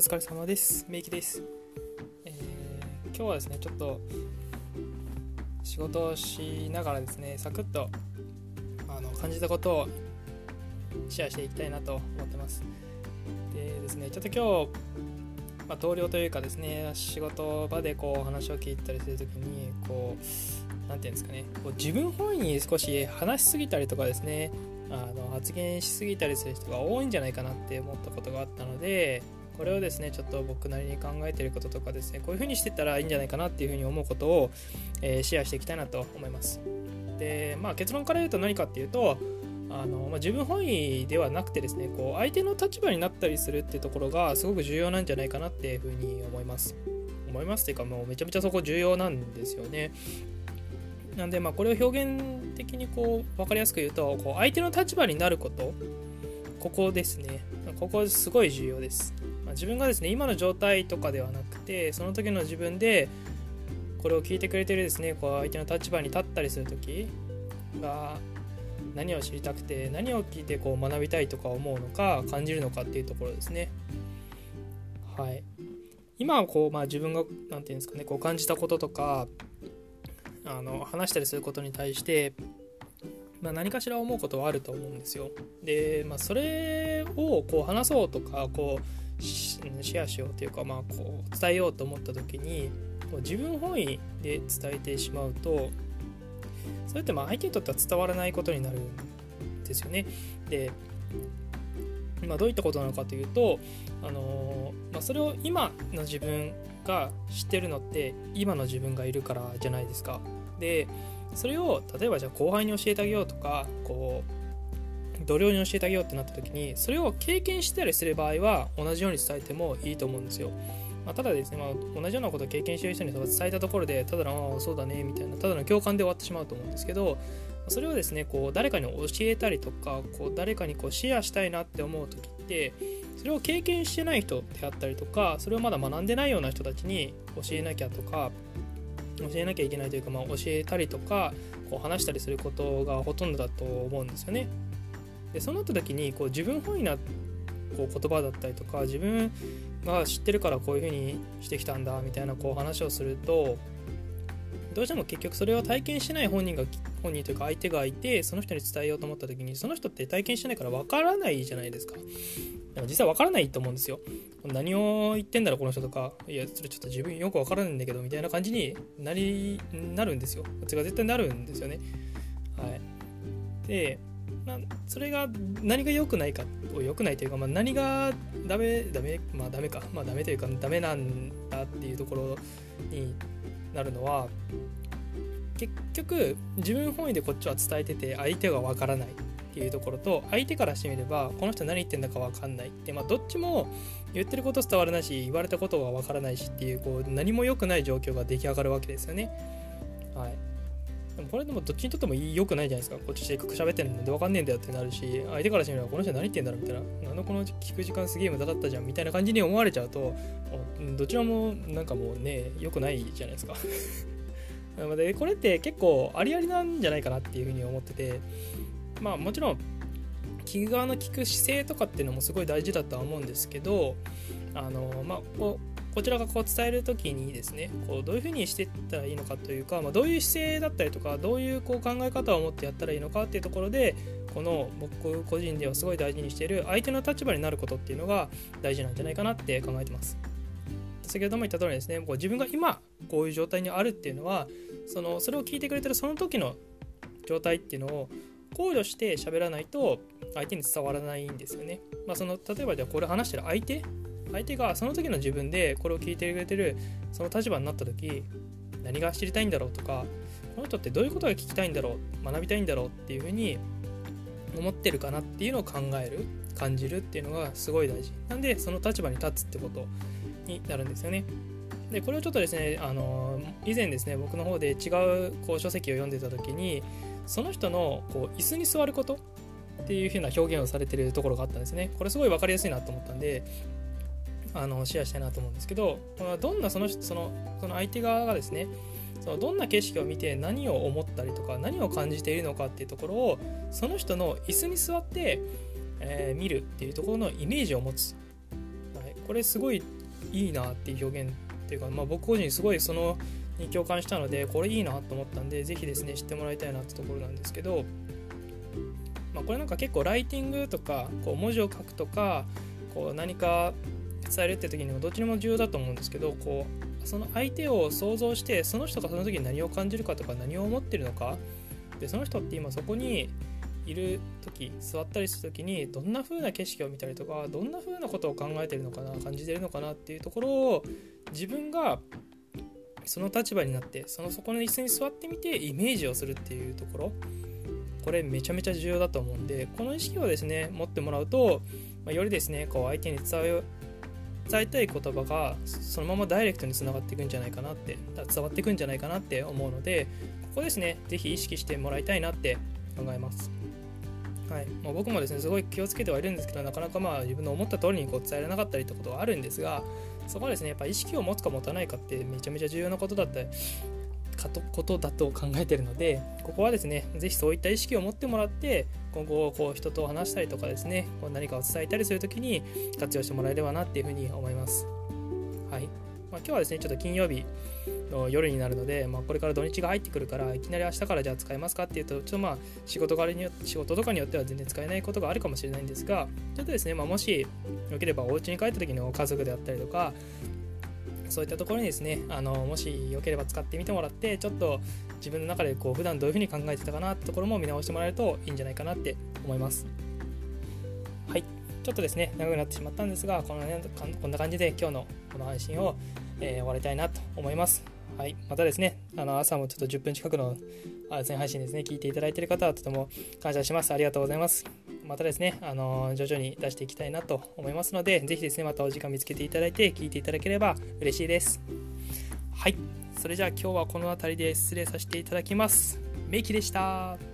お疲れ様です。メイキです、えー、今日はですね、ちょっと仕事をしながらですね、サクッとあの感じたことをシェアしていきたいなと思ってます。でですね、ちょっと今日、まあ、同僚というかですね、仕事場でこう話を聞いたりするときに、こう、なんていうんですかね、こう自分本位に少し話しすぎたりとかですね、あの発言しすぎたりする人が多いんじゃないかなって思ったことがあったので、これをですねちょっと僕なりに考えてることとかですねこういう風にしてたらいいんじゃないかなっていう風に思うことを、えー、シェアしていきたいなと思います。でまあ結論から言うと何かっていうとあの、まあ、自分本位ではなくてですねこう相手の立場になったりするっていうところがすごく重要なんじゃないかなっていう風に思います。思いますっていうかもうめちゃめちゃそこ重要なんですよね。なんでまあこれを表現的にこう分かりやすく言うとこう相手の立場になること。ここですね。ここすごい重要です。まあ、自分がですね今の状態とかではなくてその時の自分でこれを聞いてくれてるですねこう相手の立場に立ったりする時が何を知りたくて何を聞いてこう学びたいとか思うのか感じるのかっていうところですね。はい、今はこう、まあ、自分が何て言うんですかねこう感じたこととかあの話したりすることに対して、まあ、何かしら思うことはあると思うんですよ。で、まあ、それをこう話そうとかこうシェアしようというか、まあ、こう伝えようと思った時にこう自分本位で伝えてしまうとそれってまあ相手にとっては伝わらないことになるんですよね。で、まあ、どういったことなのかというと、あのまあ、それを今の自分が知ってるのって今の自分がいるからじゃないですか。でそれを例えばじゃあ後輩に教えてあげようとかこう同僚に教えてあげようってなった時にそれを経験したりする場合は同じように伝えてもいいと思うんですよ。まあ、ただですね、まあ、同じようなことを経験している人に伝えたところでただの「ああそうだね」みたいなただの共感で終わってしまうと思うんですけどそれをですねこう誰かに教えたりとかこう誰かにこうシェアしたいなって思う時ってそれを経験してない人であったりとかそれをまだ学んでないような人たちに教えなきゃとか教えなきゃいけないというか、まあ、教えたりとかこう話したりすることがほとんどだと思うんですよね。でそうなった時にこう自分本位なこう言葉だったりとか自分が知ってるからこういう風にしてきたんだみたいなこう話をするとどうしても結局それを体験してない本人が本人というか相手がいてその人に伝えようと思った時にその人って体験してないから分からないじゃないですか。でも実際分からないと思うんですよ。何を言ってんだろこの人とか。いやそれちょっと自分よく分からないんだけどみたいな感じになりなるんですよ。それが絶対なるんですよね。はい。でなそれが何が良くないかを良くないというか、まあ、何がダメダメまあダメかまあダメというかダメなんだっていうところになるのは結局自分本位でこっちは伝えてて相手がわからないっていうところと相手からしてみればこの人何言ってんだか分かんないってまあどっちも言ってること伝わらないし言われたことが分からないしっていうこう何も良くない状況が出来上がるわけですよね。はいでもこれでもどっちにとっても良くないじゃないですか。こっちせっかく喋ってんので分かんねえんだよってなるし、相手からしてみればこの人何言ってんだろうみたいな。なんでこの聞く時間すげえ無駄だったじゃんみたいな感じに思われちゃうと、どちらもなんかもうね、良くないじゃないですか。で、これって結構ありありなんじゃないかなっていうふうに思ってて、まあもちろん、聞く側の聞く姿勢とかっていうのもすごい大事だとは思うんですけど、あのまあ、ここちらがこう伝える時にですねこうどういうふうにしていったらいいのかというか、まあ、どういう姿勢だったりとかどういうこう考え方を持ってやったらいいのかっていうところでこの僕個人ではすごい大事にしている相手の立場になることっていうのが大事なんじゃないかなって考えてます。先ほども言った通りですねこう自分が今こういう状態にあるっていうのはそのそれを聞いてくれてるその時の状態っていうのを考慮して喋らないと相手に伝わらないんですよね。まあ、その例えばじゃあこれ話してる相手相手がその時の自分でこれを聞いてくれてるその立場になった時何が知りたいんだろうとかこの人ってどういうことが聞きたいんだろう学びたいんだろうっていうふうに思ってるかなっていうのを考える感じるっていうのがすごい大事。なんでその立場に立つってことになるんですよね。でこれをちょっとですねあの以前ですね僕の方で違うこう書籍を読んでた時にその人のこう椅子に座ることっていう風な表現をされてるところがあったんですね。これすごい分かりやすいなと思ったんであのシェアしたいなと思うんですけどどんなそのそのその相手側がですねそのどんな景色を見て何を思ったりとか何を感じているのかっていうところをその人の椅子に座って、えー、見るっていうところのイメージを持つ、はい、これすごいいいなっていう表現っていうか、まあ、僕個人すごいそのに共感したのでこれいいなと思ったんで是非ですね知ってもらいたいなってところなんですけど、まあ、これなんか結構ライティングとかこう文字を書くとかこう何か伝えるって時にもどっちにも重要だと思うんですけどこうその相手を想像してその人がその時に何を感じるかとか何を思ってるのか。でその人って今そこにいる時座ったりする時にどんな風な景色を見たりとかどんな風なことを考えてるのかな感じてるのかなっていうところを自分がその立場になってそのそこの椅子に座ってみてイメージをするっていうところ。これめちゃめちゃ重要だと思うんでこの意識をですね持ってもらうと、まあ、よりですねこう相手に伝え伝えたい言葉がそのままダイレクトにつながっていくんじゃないかなって伝わっていくんじゃないかなって思うのでここですね是非意識してもらいたいなって考えます。はいまあ、僕もですねすごい気をつけてはいるんですけどなかなかまあ自分の思った通りにこう伝えられなかったりってことはあるんですがそこはですねやっぱ意識を持つか持たないかってめちゃめちゃ重要なことだったりことだと考えてるのでここはですね是非そういった意識を持ってもらって今後こう人と話したりとかですねこう何かを伝えたりする時に活用してもらえればなっていうふうに思います。はいまあ、今日はですねちょっと金曜日の夜になるので、まあ、これから土日が入ってくるからいきなり明日からじゃあ使えますかっていうとちょっとまあ仕事柄によ仕事とかによっては全然使えないことがあるかもしれないんですがちょっとですね、まあ、もしよければお家に帰った時の家族であったりとかそういったところにですねあのもしよければ使ってみてもらってちょっと自分の中でこう普段どういうふうに考えてたかなってところも見直してもらえるといいんじゃないかなって思いますはいちょっとですね長くなってしまったんですがこの、ね、こんな感じで今日のこの配信を、えー、終わりたいなと思いますはい、またですね、あの朝もちょっと10分近くの全配信ですね、聞いていただいている方はとても感謝します。ありがとうございます。またですね、あの徐々に出していきたいなと思いますので、ぜひですね、またお時間見つけていただいて、聞いていただければ嬉しいです。はい、それじゃあ今日はこの辺りで失礼させていただきます。メイキでした。